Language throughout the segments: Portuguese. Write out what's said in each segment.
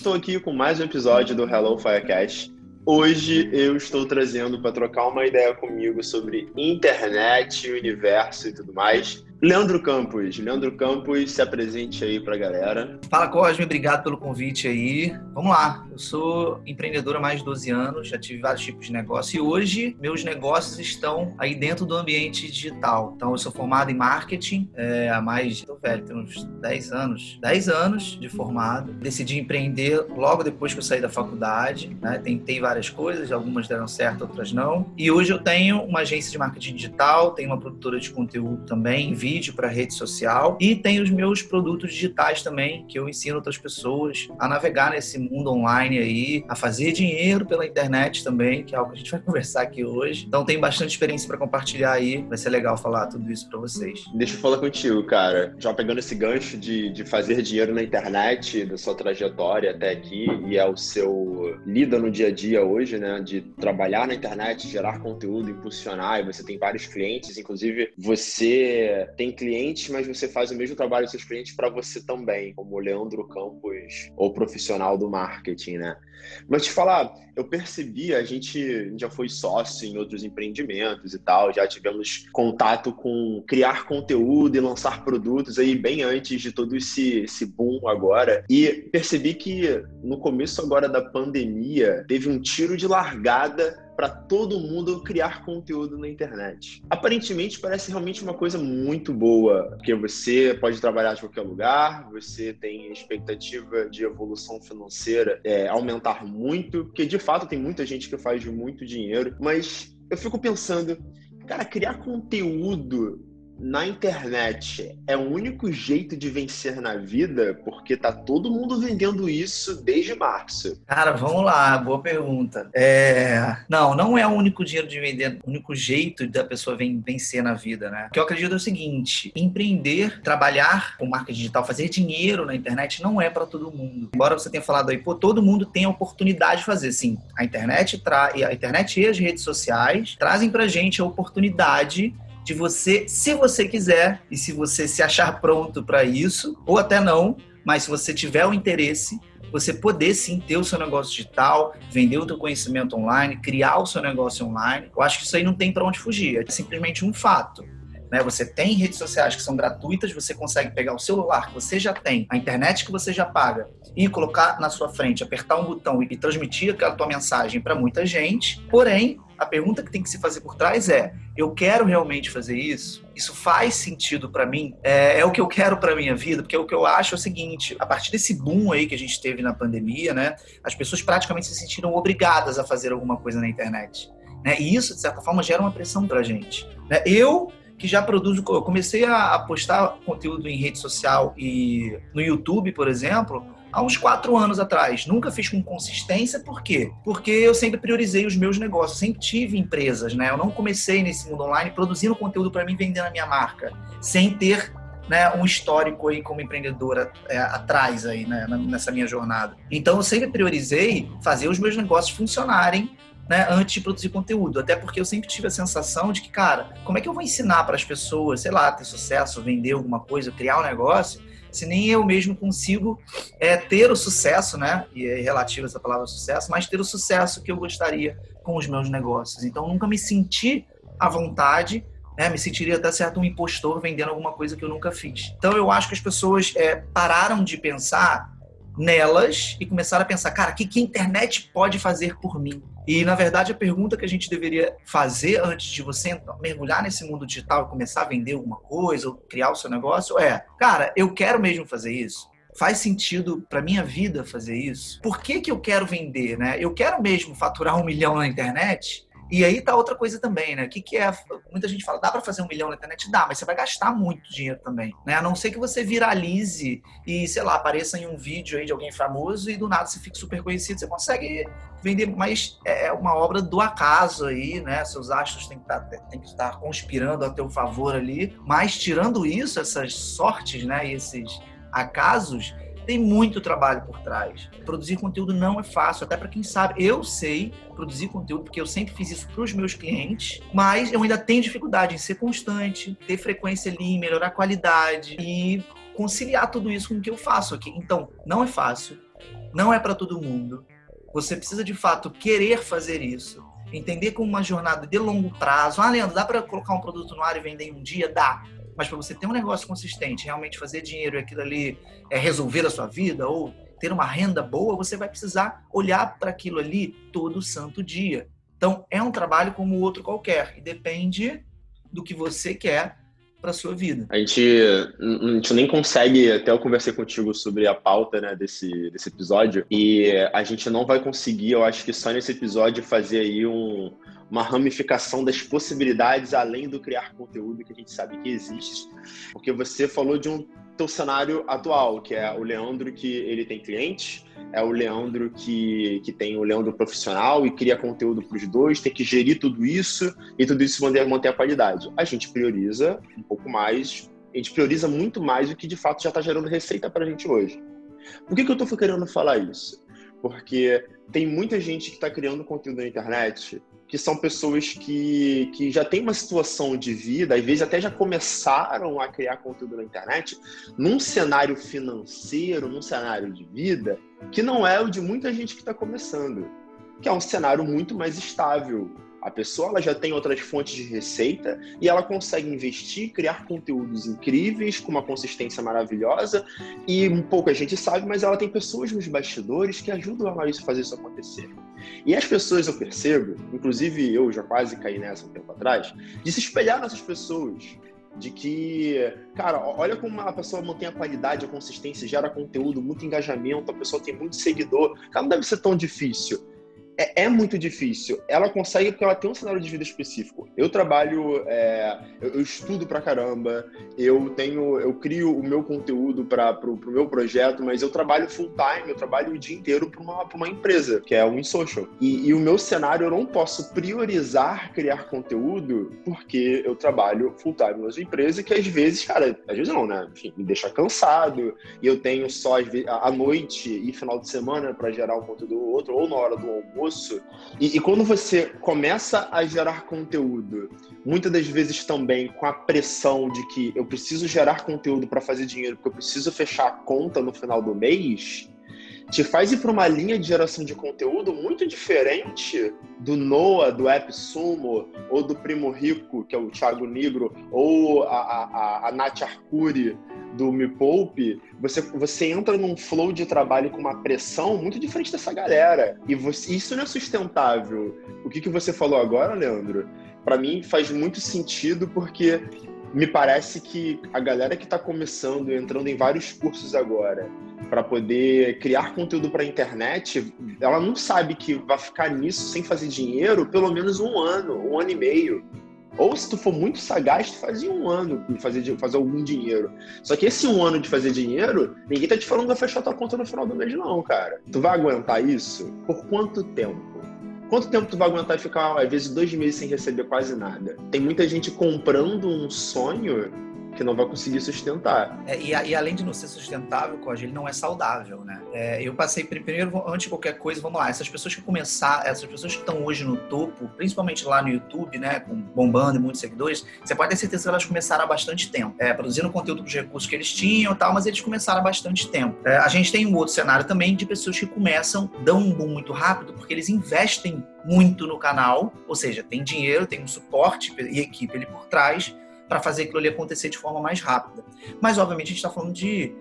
Estou aqui com mais um episódio do Hello Firecast. Hoje eu estou trazendo para trocar uma ideia comigo sobre internet, universo e tudo mais. Leandro Campos. Leandro Campos, se apresente aí pra galera. Fala, Cosme, obrigado pelo convite aí. Vamos lá, eu sou empreendedor há mais de 12 anos, já tive vários tipos de negócio e hoje meus negócios estão aí dentro do ambiente digital. Então, eu sou formado em marketing é, há mais, tô velho, tem uns 10 anos, 10 anos de formado. Decidi empreender logo depois que eu saí da faculdade, né? Tentei várias coisas, algumas deram certo, outras não. E hoje eu tenho uma agência de marketing digital, tenho uma produtora de conteúdo também, vídeo para rede social e tenho os meus produtos digitais também, que eu ensino outras pessoas a navegar nesse mundo online aí, a fazer dinheiro pela internet também, que é algo que a gente vai conversar aqui hoje. Então tem bastante experiência para compartilhar aí, vai ser legal falar tudo isso para vocês. Deixa eu falar contigo, cara. Já pegando esse gancho de, de fazer dinheiro na internet, da sua trajetória até aqui, e é o seu lida no dia a dia hoje, né? De trabalhar na internet, gerar conteúdo, impulsionar, e você tem vários clientes, inclusive você tem clientes, mas você faz o mesmo trabalho dos seus clientes para você também, como o Leandro Campos, ou profissional do marketing, né? Mas te falar, eu percebi, a gente já foi sócio em outros empreendimentos e tal, já tivemos contato com criar conteúdo e lançar produtos aí bem antes de todo esse, esse boom agora. E percebi que no começo agora da pandemia teve um tiro de largada para todo mundo criar conteúdo na internet. Aparentemente parece realmente uma coisa muito boa, porque você pode trabalhar de qualquer lugar, você tem expectativa de evolução financeira é, aumentar muito, porque de fato tem muita gente que faz muito dinheiro, mas eu fico pensando, cara, criar conteúdo na internet é o único jeito de vencer na vida? Porque tá todo mundo vendendo isso desde março. Cara, vamos lá, boa pergunta. É... Não, não é o único dinheiro de vender, o único jeito da pessoa vencer na vida, né? O que eu acredito é o seguinte: empreender, trabalhar com marca digital, fazer dinheiro na internet não é para todo mundo. Embora você tenha falado aí, pô, todo mundo tem a oportunidade de fazer. Sim, a internet, tra... a internet e as redes sociais trazem pra gente a oportunidade de você, se você quiser e se você se achar pronto para isso, ou até não, mas se você tiver o interesse, você poder sim ter o seu negócio digital, vender o seu conhecimento online, criar o seu negócio online. Eu acho que isso aí não tem para onde fugir, é simplesmente um fato. Né? Você tem redes sociais que são gratuitas, você consegue pegar o celular que você já tem, a internet que você já paga e colocar na sua frente, apertar um botão e transmitir aquela tua mensagem para muita gente. Porém, a pergunta que tem que se fazer por trás é: eu quero realmente fazer isso? Isso faz sentido para mim? É, é, o que eu quero para minha vida? Porque o que eu acho é o seguinte: a partir desse boom aí que a gente teve na pandemia, né, as pessoas praticamente se sentiram obrigadas a fazer alguma coisa na internet. Né? E isso, de certa forma, gera uma pressão para a gente. Né? Eu que já produzo, eu comecei a postar conteúdo em rede social e no YouTube, por exemplo, há uns quatro anos atrás. Nunca fiz com consistência, por quê? Porque eu sempre priorizei os meus negócios, sempre tive empresas, né? Eu não comecei nesse mundo online produzindo conteúdo para mim vendendo a minha marca, sem ter né, um histórico aí como empreendedora é, atrás aí, né, nessa minha jornada. Então eu sempre priorizei fazer os meus negócios funcionarem né, antes de produzir conteúdo. Até porque eu sempre tive a sensação de que, cara, como é que eu vou ensinar para as pessoas, sei lá, ter sucesso, vender alguma coisa, criar um negócio, se nem eu mesmo consigo é, ter o sucesso, né? E é relativo essa palavra sucesso, mas ter o sucesso que eu gostaria com os meus negócios. Então, nunca me senti à vontade né, me sentiria até certo um impostor vendendo alguma coisa que eu nunca fiz. Então eu acho que as pessoas é, pararam de pensar nelas e começaram a pensar, cara, o que, que a internet pode fazer por mim? E, na verdade, a pergunta que a gente deveria fazer antes de você mergulhar nesse mundo digital e começar a vender alguma coisa ou criar o seu negócio é, cara, eu quero mesmo fazer isso? Faz sentido para minha vida fazer isso? Por que, que eu quero vender, né? Eu quero mesmo faturar um milhão na internet? E aí tá outra coisa também, né? O que, que é. Muita gente fala, dá para fazer um milhão na internet? Dá, mas você vai gastar muito dinheiro também. Né? A não ser que você viralize e, sei lá, apareça em um vídeo aí de alguém famoso e do nada você fique super conhecido. Você consegue vender, mas é uma obra do acaso aí, né? Seus astros têm que estar, tá, têm que estar conspirando a teu favor ali. Mas tirando isso, essas sortes, né? E esses acasos, tem muito trabalho por trás. Produzir conteúdo não é fácil, até para quem sabe. Eu sei produzir conteúdo porque eu sempre fiz isso para os meus clientes, mas eu ainda tenho dificuldade em ser constante, ter frequência ali, melhorar a qualidade e conciliar tudo isso com o que eu faço aqui. Então, não é fácil. não é para todo mundo. Você precisa de fato querer fazer isso, entender como uma jornada de longo prazo. Ah, Leandro, dá para colocar um produto no ar e vender em um dia? Dá. Mas para você ter um negócio consistente, realmente fazer dinheiro e aquilo ali é resolver a sua vida ou ter uma renda boa, você vai precisar olhar para aquilo ali todo santo dia. Então, é um trabalho como outro qualquer e depende do que você quer para sua vida. A gente, a gente nem consegue, até eu conversei contigo sobre a pauta né, desse, desse episódio, e a gente não vai conseguir, eu acho que só nesse episódio, fazer aí um, uma ramificação das possibilidades além do criar conteúdo que a gente sabe que existe. Porque você falou de um teu cenário atual, que é o Leandro que ele tem clientes, é o Leandro que, que tem o Leandro profissional e cria conteúdo para os dois, tem que gerir tudo isso e tudo isso manter, manter a qualidade. A gente prioriza um pouco mais, a gente prioriza muito mais o que de fato já está gerando receita para a gente hoje. Por que, que eu estou querendo falar isso? Porque tem muita gente que está criando conteúdo na internet que são pessoas que, que já têm uma situação de vida, às vezes até já começaram a criar conteúdo na internet, num cenário financeiro, num cenário de vida, que não é o de muita gente que está começando, que é um cenário muito mais estável, a pessoa ela já tem outras fontes de receita e ela consegue investir, criar conteúdos incríveis com uma consistência maravilhosa e um pouco a gente sabe, mas ela tem pessoas nos bastidores que ajudam ela a fazer isso acontecer. E as pessoas eu percebo, inclusive eu já quase caí nessa um tempo atrás, de se espelhar nessas pessoas de que, cara, olha como a pessoa mantém a qualidade, a consistência, gera conteúdo, muito engajamento, a pessoa tem muito seguidor. Cara, não deve ser tão difícil é, é, muito difícil. Ela consegue porque ela tem um cenário de vida específico. Eu trabalho, é, eu, eu, estudo pra caramba, eu tenho, eu crio o meu conteúdo para pro, pro meu projeto, mas eu trabalho full time, eu trabalho o dia inteiro para uma, uma empresa, que é o InSocial. E, e o meu cenário eu não posso priorizar criar conteúdo porque eu trabalho full time numa empresa que às vezes, cara, às vezes não, né? Enfim, me deixa cansado e eu tenho só à noite e final de semana para gerar um conteúdo ou outro, ou na hora do almoço E, e, quando você começa a gerar conteúdo, muitas das vezes também com a pressão de que eu preciso gerar conteúdo para fazer dinheiro, porque eu preciso fechar a conta no final do mês, te faz ir para uma linha de geração de conteúdo muito diferente do Noah, do AppSumo, ou do Primo Rico, que é o Thiago Negro, ou a, a, a Nath Arcuri, do Me Poupe, você, você entra num flow de trabalho com uma pressão muito diferente dessa galera. E você, isso não é sustentável. O que, que você falou agora, Leandro? Para mim faz muito sentido porque me parece que a galera que está começando, entrando em vários cursos agora, para poder criar conteúdo para a internet, ela não sabe que vai ficar nisso sem fazer dinheiro pelo menos um ano, um ano e meio. Ou se tu for muito sagaz, tu fazia um ano de fazer, fazer algum dinheiro. Só que esse um ano de fazer dinheiro, ninguém tá te falando que vai fechar tua conta no final do mês, não, cara. Tu vai aguentar isso? Por quanto tempo? Quanto tempo tu vai aguentar ficar, às vezes, dois meses sem receber quase nada? Tem muita gente comprando um sonho que não vai conseguir sustentar. É, e, e, além de não ser sustentável, Code, ele não é saudável, né? É, eu passei primeiro, antes de qualquer coisa, vamos lá, essas pessoas que começaram, essas pessoas que estão hoje no topo, principalmente lá no YouTube, né, com, bombando e muitos seguidores, você pode ter certeza que elas começaram há bastante tempo, é, produzindo conteúdo com os recursos que eles tinham e tal, mas eles começaram há bastante tempo. É, a gente tem um outro cenário também de pessoas que começam, dão um boom muito rápido, porque eles investem muito no canal, ou seja, tem dinheiro, tem um suporte e equipe ali por trás, para fazer aquilo ali acontecer de forma mais rápida. Mas, obviamente, a gente está falando de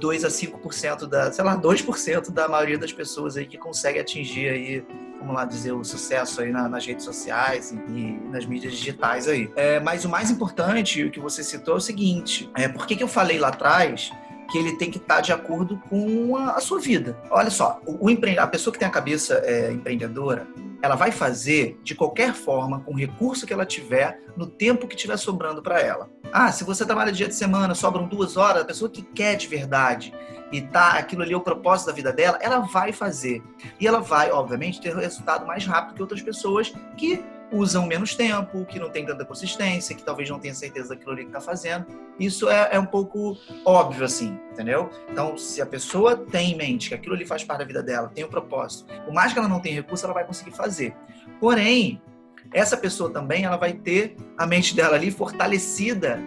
2 a 5% da, sei lá, 2% da maioria das pessoas aí que consegue atingir aí, vamos lá dizer, o sucesso aí na, nas redes sociais e, e, nas mídias digitais aí. É, mas o mais importante, o que você citou é o seguinte, é, por que, que eu falei lá atrás que ele tem que estar tá de acordo com a, a sua vida? Olha só, o, o empre... a pessoa que tem a cabeça é, empreendedora, ela vai fazer de qualquer forma, com o recurso que ela tiver, no tempo que estiver sobrando para ela. Ah, se você trabalha dia de semana, sobram duas horas, a pessoa que quer de verdade e tá aquilo ali é o propósito da vida dela, ela vai fazer. E ela vai, obviamente, ter resultado mais rápido que outras pessoas que usam menos tempo, que não tem tanta consistência, que talvez não tenha certeza daquilo ali que está fazendo. Isso é, é, um pouco óbvio, assim, entendeu? Então, se a pessoa tem em mente que aquilo ali faz parte da vida dela, tem um propósito, por mais que ela não tenha recurso, ela vai conseguir fazer. Porém, essa pessoa também ela vai ter a mente dela ali fortalecida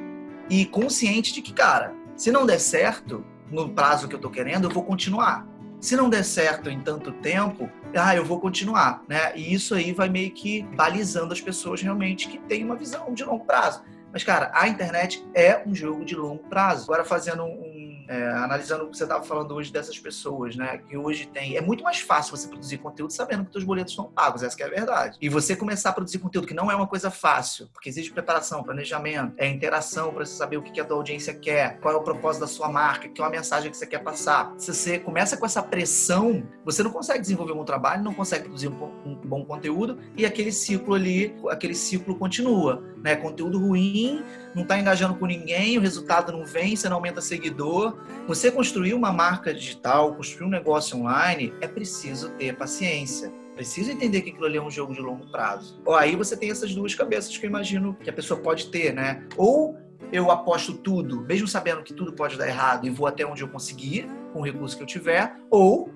e consciente de que, cara, se não der certo no prazo que eu estou querendo, eu vou continuar. Se não der certo em tanto tempo, ah, eu vou continuar, né? E isso aí vai meio que balizando as pessoas realmente que têm uma visão de longo prazo. Mas, cara, a internet é um jogo de longo prazo. Agora, fazendo um é, analisando o que você estava falando hoje dessas pessoas, né? Que hoje tem. É muito mais fácil você produzir conteúdo sabendo que seus boletos estão pagos, essa é a verdade. E você começar a produzir conteúdo que não é uma coisa fácil, porque existe preparação, planejamento, é interação para você saber o que a tua audiência quer, qual é o propósito da sua marca, qual é a mensagem que você quer passar. Se você começa com essa pressão, você não consegue desenvolver um bom trabalho, não consegue produzir um, um bom conteúdo e aquele ciclo ali, aquele ciclo continua, né? Conteúdo ruim, não está engajando com ninguém, o resultado não vem, você não aumenta seguidor, você construir uma marca digital, construir um negócio online, é preciso ter paciência. Preciso entender que aquilo ali é um jogo de longo prazo. Ou aí você tem essas duas cabeças que eu imagino que a pessoa pode ter, né? Ou eu aposto tudo, mesmo sabendo que tudo pode dar errado e vou até onde eu conseguir, com o recurso que eu tiver, ou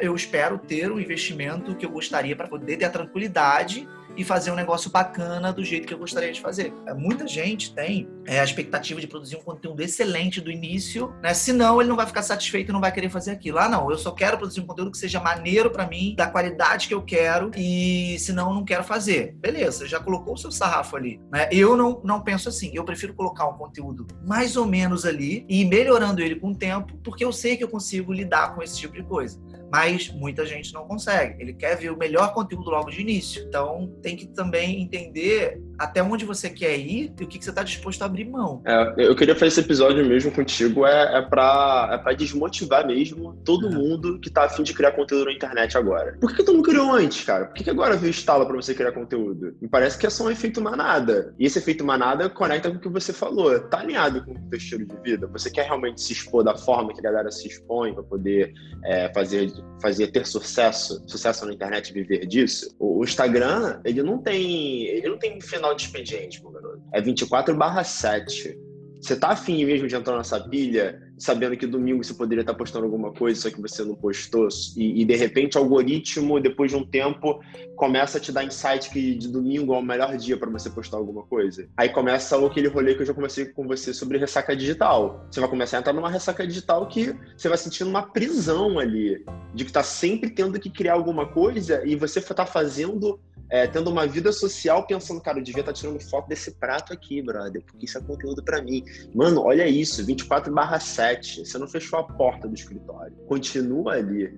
eu espero ter o investimento que eu gostaria para poder ter a tranquilidade e fazer um negócio bacana do jeito que eu gostaria de fazer. É, muita gente tem é, a expectativa de produzir um conteúdo excelente do início, né? Senão ele não vai ficar satisfeito e não vai querer fazer aquilo. Ah, não, eu só quero produzir um conteúdo que seja maneiro para mim, da qualidade que eu quero e senão eu não quero fazer. Beleza, já colocou o seu sarrafo ali, né? Eu não, não penso assim. Eu prefiro colocar um conteúdo mais ou menos ali e ir melhorando ele com o tempo, porque eu sei que eu consigo lidar com esse tipo de coisa mas muita gente não consegue. Ele quer ver o melhor conteúdo logo de início. Então, tem que também entender até onde você quer ir e o que, você está disposto a abrir mão. É, eu queria fazer esse episódio mesmo contigo, é, é para é desmotivar mesmo todo é. mundo que tá afim de criar conteúdo na internet agora. Por que, que tu não criou antes, cara? Por que, que agora veio estalo para você criar conteúdo? Me parece que é só um efeito manada. E esse efeito manada conecta com o que você falou. Tá alinhado com o teu estilo de vida? Você quer realmente se expor da forma que a galera se expõe para poder é, fazer, fazer ter sucesso, sucesso na internet viver disso? O, Instagram, ele não tem, ele não tem final final de expediente, meu garoto. É 24 barra 7. Você tá afim mesmo de entrar nessa pilha, sabendo que domingo você poderia estar postando alguma coisa, só que você não postou, e, e, de repente o algoritmo, depois de um tempo, começa a te dar insight que de domingo é o melhor dia para você postar alguma coisa. Aí começa aquele rolê que eu já conversei com você sobre ressaca digital. Você vai começar a entrar numa ressaca digital que você vai sentindo uma prisão ali, de que tá sempre tendo que criar alguma coisa e você tá fazendo é, tendo uma vida social, pensando, cara, eu devia estar tá tirando foto desse prato aqui, brother, porque isso é conteúdo para mim. Mano, olha isso, 24 barra 7, você não fechou a porta do escritório. Continua ali.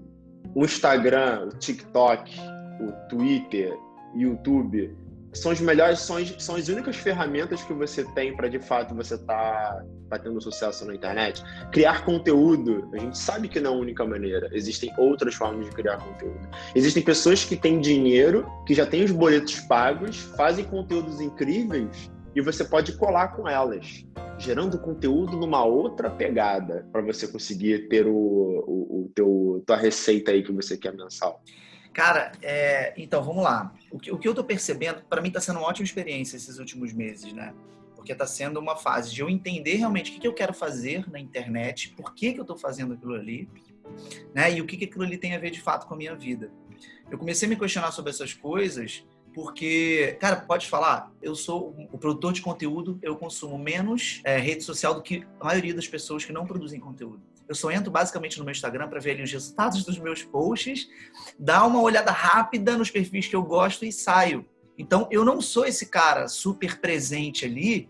O Instagram, o TikTok, o Twitter, YouTube, são os melhores, são as, são as únicas ferramentas que você tem para de fato você estar tá, tá tendo sucesso na internet. Criar conteúdo, a gente sabe que não é a única maneira. Existem outras formas de criar conteúdo. Existem pessoas que têm dinheiro, que já têm os boletos pagos, fazem conteúdos incríveis e você pode colar com elas, gerando conteúdo numa outra pegada para você conseguir ter o, o, o teu tua receita aí que você quer mensal. Cara, é, então vamos lá. O que, o que eu tô percebendo, para mim tá sendo uma ótima experiência esses últimos meses, né? Porque tá sendo uma fase de eu entender realmente o que, que eu quero fazer na internet, por que, que eu tô fazendo aquilo ali, né? E o que, que aquilo ali tem a ver de fato com a minha vida. Eu comecei a me questionar sobre essas coisas porque, cara, pode falar, eu sou o produtor de conteúdo, eu consumo menos é, rede social do que a maioria das pessoas que não produzem conteúdo. Eu só entro basicamente no meu Instagram para ver ali os resultados dos meus posts, dar uma olhada rápida nos perfis que eu gosto e saio. Então, eu não sou esse cara super presente ali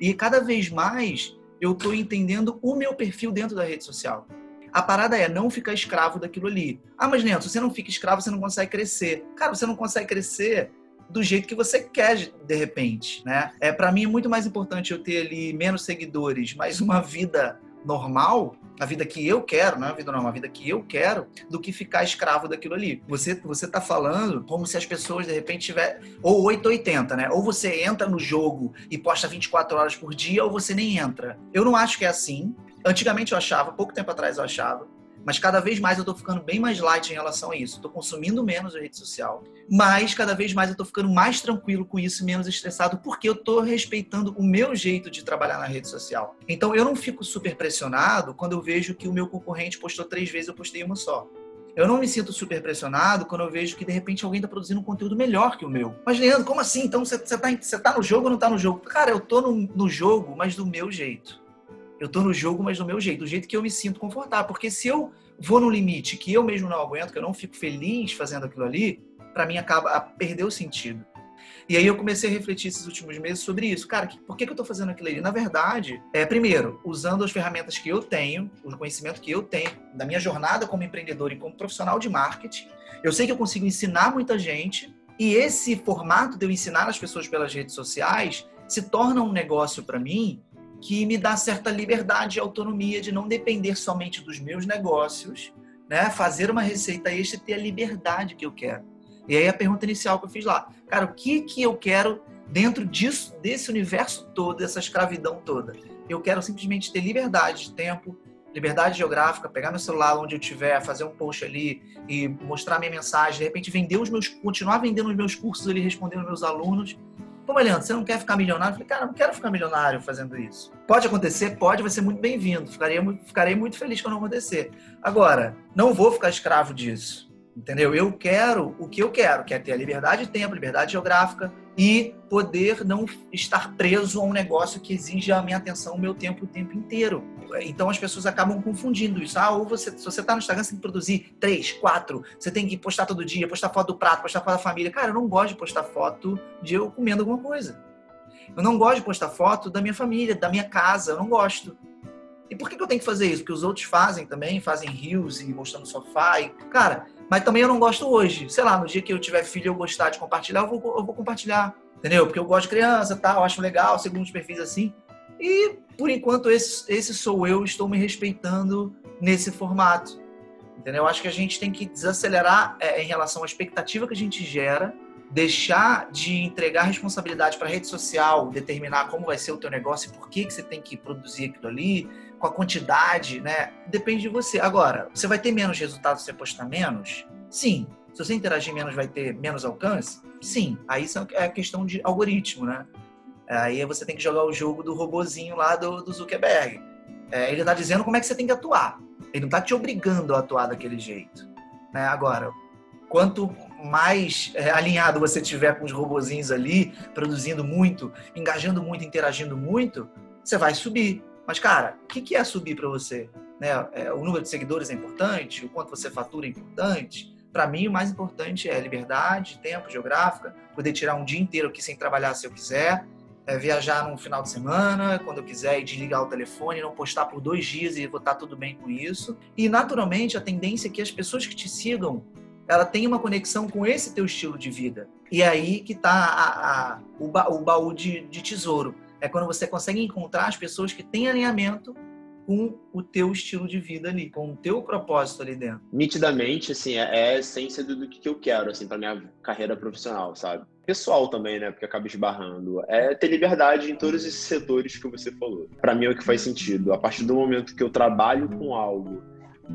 e cada vez mais eu estou entendendo o meu perfil dentro da rede social. A parada é não ficar escravo daquilo ali. Ah, mas Neto, você não fica escravo, você não consegue crescer. Cara, você não consegue crescer do jeito que você quer de repente, né? É para mim é muito mais importante eu ter ali menos seguidores, mas uma vida normal, a vida que eu quero, não é a vida normal, a vida que eu quero, do que ficar escravo daquilo ali. Você você tá falando como se as pessoas de repente tiver ou 880, né? Ou você entra no jogo e posta 24 horas por dia ou você nem entra. Eu não acho que é assim. Antigamente eu achava, pouco tempo atrás eu achava. Mas cada vez mais eu estou ficando bem mais light em relação a isso. Estou consumindo menos a rede social, mas cada vez mais eu estou ficando mais tranquilo com isso, menos estressado, porque eu estou respeitando o meu jeito de trabalhar na rede social. Então eu não fico super pressionado quando eu vejo que o meu concorrente postou três vezes, eu postei uma só. Eu não me sinto super pressionado quando eu vejo que de repente alguém está produzindo um conteúdo melhor que o meu. Mas, Leandro, como assim? Então você está tá no jogo ou não está no jogo? Cara, eu estou no, no jogo, mas do meu jeito. Eu tô no jogo, mas do meu jeito, do jeito que eu me sinto confortável. Porque se eu vou no limite que eu mesmo não aguento, que eu não fico feliz fazendo aquilo ali, para mim acaba perder o sentido. E aí eu comecei a refletir esses últimos meses sobre isso. Cara, por que eu estou fazendo aquilo ali? Na verdade, é primeiro, usando as ferramentas que eu tenho, o conhecimento que eu tenho da minha jornada como empreendedor e como profissional de marketing, eu sei que eu consigo ensinar muita gente e esse formato de eu ensinar as pessoas pelas redes sociais se torna um negócio para mim que me dá certa liberdade e autonomia de não depender somente dos meus negócios, né? Fazer uma receita extra e ter a liberdade que eu quero. E aí a pergunta inicial que eu fiz lá, cara, o que que eu quero dentro disso, desse universo todo, dessa escravidão toda? Eu quero simplesmente ter liberdade de tempo, liberdade geográfica, pegar meu celular onde eu estiver, fazer um post ali e mostrar minha mensagem, de repente vender os meus, continuar vendendo os meus cursos ali, respondendo meus alunos. Pô, Leandro, você não quer ficar milionário? Eu falei, cara, não quero ficar milionário fazendo isso. Pode acontecer? Pode, vai ser muito bem-vindo. Ficarei, ficarei muito feliz quando acontecer. Agora, não vou ficar escravo disso. Entendeu? Eu quero o que eu quero, que é ter a liberdade de tempo, liberdade geográfica e poder não estar preso a um negócio que exija a minha atenção, o meu tempo o tempo inteiro. Então as pessoas acabam confundindo isso. Ah, ou você, se você está no Instagram, você tem que produzir três, quatro, você tem que postar todo dia, postar foto do prato, postar foto da família. Cara, eu não gosto de postar foto de eu comendo alguma coisa. Eu não gosto de postar foto da minha família, da minha casa, eu não gosto. E por que eu tenho que fazer isso? Porque os outros fazem também, fazem rios e mostrando sofá. E, cara, mas também eu não gosto hoje. Sei lá, no dia que eu tiver filho e eu gostar de compartilhar, eu vou, eu vou compartilhar. Entendeu? Porque eu gosto de criança, tá? Eu acho legal, segundo os perfis assim. E, por enquanto, esse, esse sou eu, estou me respeitando nesse formato. Entendeu? Eu acho que a gente tem que desacelerar é, em relação à expectativa que a gente gera, deixar de entregar responsabilidade para a rede social, determinar como vai ser o teu negócio e por que, que você tem que produzir aquilo ali, com a quantidade, né? Depende de você. Agora, você vai ter menos resultados se você postar menos? Sim. Se você interagir menos, vai ter menos alcance? Sim. Aí é questão de algoritmo, né? Aí você tem que jogar o jogo do robozinho lá do, do Zuckerberg. É, ele está dizendo como é que você tem que atuar. Ele não está te obrigando a atuar daquele jeito. Né? Agora, quanto mais é, alinhado você tiver com os robozinhos ali, produzindo muito, engajando muito, interagindo muito, você vai subir. Mas, cara, o que é subir para você? Né? É, o número de seguidores é importante? O quanto você fatura é importante? Para mim, o mais importante é liberdade, tempo, geográfica, poder tirar um dia inteiro aqui sem trabalhar se eu quiser, é, viajar num final de semana, quando eu quiser, e desligar o telefone, não postar por dois dias e vou estar tudo bem com isso. E, naturalmente, a tendência é que as pessoas que te sigam ela tem uma conexão com esse teu estilo de vida. E é aí que está o, ba, o baú de, de tesouro é quando você consegue encontrar as pessoas que têm alinhamento com o teu estilo de vida ali, com o teu propósito ali dentro. Nitidamente, assim, é, é a essência do, que eu quero, assim, para minha carreira profissional, sabe? Pessoal também, né? Porque acaba esbarrando. É ter liberdade em todos esses setores que você falou. Para mim é o que faz sentido. A partir do momento que eu trabalho com algo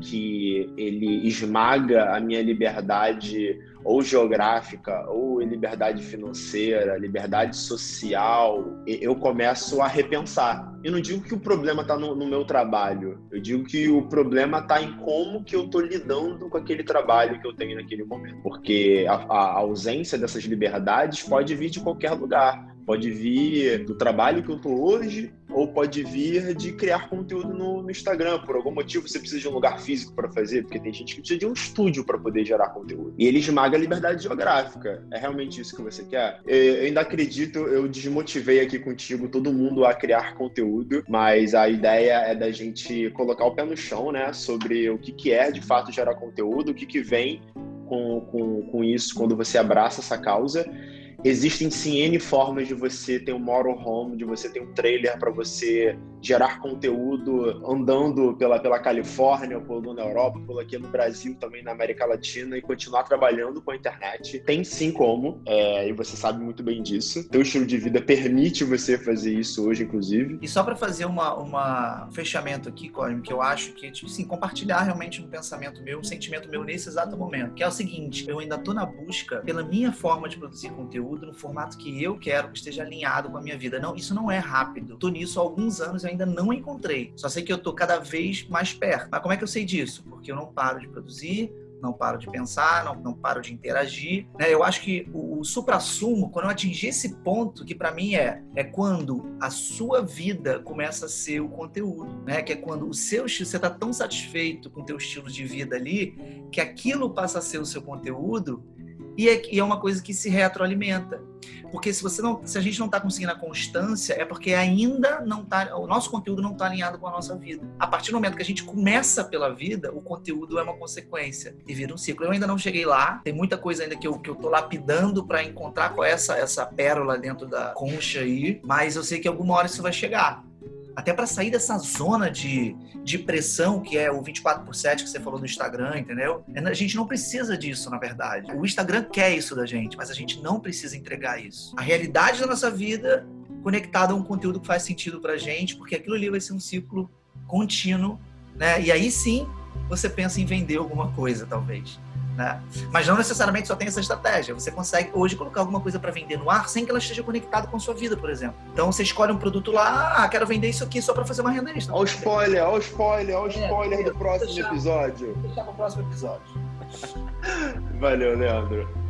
que ele esmaga a minha liberdade ou geográfica, ou liberdade financeira, liberdade social, eu começo a repensar. Eu não digo que o problema está no, no, meu trabalho, eu digo que o problema está em como que eu estou lidando com aquele trabalho que eu tenho naquele momento. Porque a, a ausência dessas liberdades pode vir de qualquer lugar. Pode vir do trabalho que eu estou hoje, ou pode vir de criar conteúdo no, no, Instagram. Por algum motivo você precisa de um lugar físico para fazer, porque tem gente que precisa de um estúdio para poder gerar conteúdo. E ele esmaga a liberdade geográfica. É realmente isso que você quer? Eu ainda acredito, eu desmotivei aqui contigo todo mundo a criar conteúdo, mas a ideia é da gente colocar o pé no chão, né, sobre o que, que é de fato gerar conteúdo, o que, que vem com, com, com isso quando você abraça essa causa Existem sim N formas de você ter um motorhome, de você ter um trailer para você gerar conteúdo andando pela, pela Califórnia, pulando na Europa, por aqui no Brasil, também na América Latina e continuar trabalhando com a internet. Tem sim como, é, e você sabe muito bem disso. Teu estilo de vida permite você fazer isso hoje, inclusive. E só para fazer uma, uma fechamento aqui, Cosme, que eu acho que, tipo assim, compartilhar realmente um pensamento meu, um sentimento meu nesse exato momento, que é o seguinte, eu ainda tô na busca pela minha forma de produzir conteúdo conteúdo no formato que eu quero, que esteja alinhado com a minha vida. Não, isso não é rápido. Tô nisso há alguns anos e ainda não encontrei. Só sei que eu tô cada vez mais perto. Mas como é que eu sei disso? Porque eu não paro de produzir, não paro de pensar, não, não paro de interagir. Né? Eu acho que o, o supra-sumo, quando eu atingir esse ponto, que para mim é, é quando a sua vida começa a ser o conteúdo, né? Que é quando o seu estilo, você está tão satisfeito com o teu estilo de vida ali, que aquilo passa a ser o seu conteúdo e é, e é uma coisa que se retroalimenta. Porque se você não, se a gente não está conseguindo a constância, é porque ainda não tá, o nosso conteúdo não está alinhado com a nossa vida. A partir do momento que a gente começa pela vida, o conteúdo é uma consequência e vira um ciclo. Eu ainda não cheguei lá, tem muita coisa ainda que eu, que eu lapidando para encontrar com essa essa pérola dentro da concha aí, mas eu sei que alguma hora isso vai chegar até para sair dessa zona de, de pressão que é o 24 por 7 que você falou do Instagram, entendeu? É, a gente não precisa disso, na verdade. O Instagram quer isso da gente, mas a gente não precisa entregar isso. A realidade da nossa vida conectada a um conteúdo que faz sentido pra gente, porque aquilo ali vai ser um ciclo contínuo, né? E aí sim você pensa em vender alguma coisa, talvez. Né? Mas não necessariamente só tem essa estratégia. Você consegue hoje colocar alguma coisa para vender no ar sem que ela esteja conectada com a sua vida, por exemplo. Então você escolhe um produto lá, ah, quero vender isso aqui só para fazer uma renda extra. Olha o spoiler, olha o spoiler, olha o é, spoiler é, do próximo deixar, episódio. Vou deixar para o próximo episódio. Valeu, Leandro.